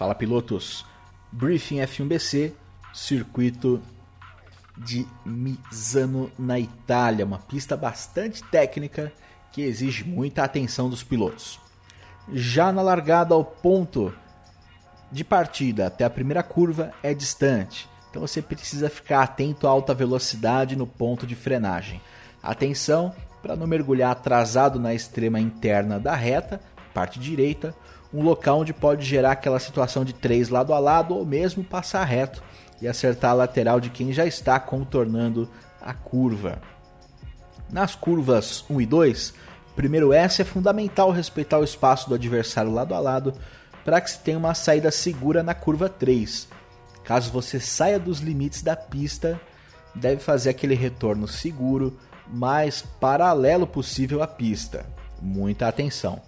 Fala pilotos, Briefing F1BC, circuito de Misano na Itália, uma pista bastante técnica que exige muita atenção dos pilotos. Já na largada ao ponto de partida até a primeira curva é distante, então você precisa ficar atento à alta velocidade no ponto de frenagem. Atenção para não mergulhar atrasado na extrema interna da reta, parte direita, um local onde pode gerar aquela situação de três lado a lado ou mesmo passar reto e acertar a lateral de quem já está contornando a curva. Nas curvas 1 e 2, primeiro S é fundamental respeitar o espaço do adversário lado a lado para que se tenha uma saída segura na curva 3. Caso você saia dos limites da pista, deve fazer aquele retorno seguro, mais paralelo possível à pista. Muita atenção.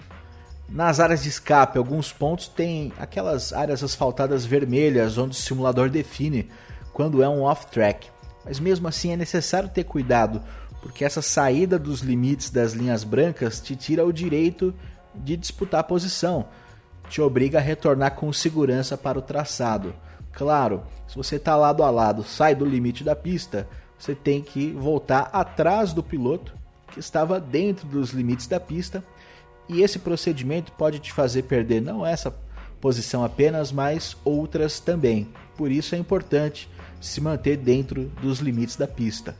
Nas áreas de escape, alguns pontos têm aquelas áreas asfaltadas vermelhas onde o simulador define quando é um off-track. Mas mesmo assim é necessário ter cuidado, porque essa saída dos limites das linhas brancas te tira o direito de disputar a posição, te obriga a retornar com segurança para o traçado. Claro, se você está lado a lado, sai do limite da pista, você tem que voltar atrás do piloto que estava dentro dos limites da pista e esse procedimento pode te fazer perder não essa posição apenas, mas outras também. Por isso é importante se manter dentro dos limites da pista.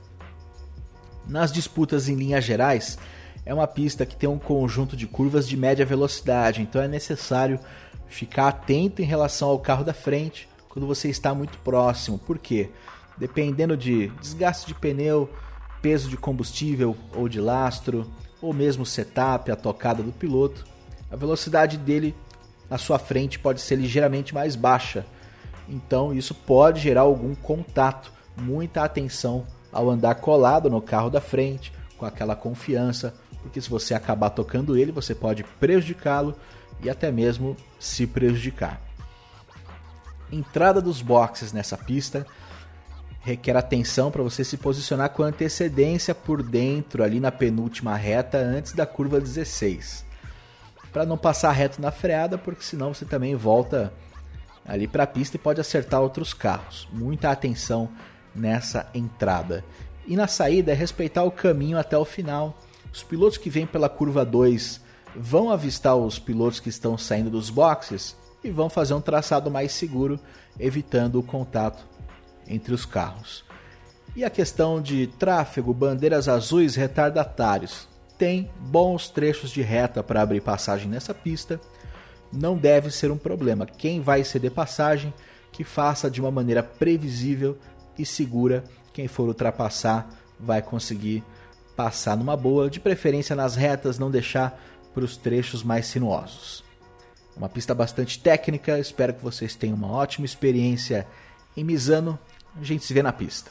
Nas disputas em linhas gerais, é uma pista que tem um conjunto de curvas de média velocidade, então é necessário ficar atento em relação ao carro da frente quando você está muito próximo. Por quê? Dependendo de desgaste de pneu, peso de combustível ou de lastro, ou mesmo o setup, a tocada do piloto, a velocidade dele na sua frente pode ser ligeiramente mais baixa. Então isso pode gerar algum contato. Muita atenção ao andar colado no carro da frente, com aquela confiança, porque se você acabar tocando ele, você pode prejudicá-lo e até mesmo se prejudicar. Entrada dos boxes nessa pista requer atenção para você se posicionar com antecedência por dentro, ali na penúltima reta, antes da curva 16. Para não passar reto na freada, porque senão você também volta ali para a pista e pode acertar outros carros. Muita atenção nessa entrada. E na saída é respeitar o caminho até o final. Os pilotos que vêm pela curva 2 vão avistar os pilotos que estão saindo dos boxes e vão fazer um traçado mais seguro, evitando o contato entre os carros. E a questão de tráfego, bandeiras azuis, retardatários. Tem bons trechos de reta para abrir passagem nessa pista. Não deve ser um problema. Quem vai ceder passagem, que faça de uma maneira previsível e segura. Quem for ultrapassar vai conseguir passar numa boa, de preferência nas retas, não deixar para os trechos mais sinuosos. Uma pista bastante técnica, espero que vocês tenham uma ótima experiência em Misano a gente se vê na pista.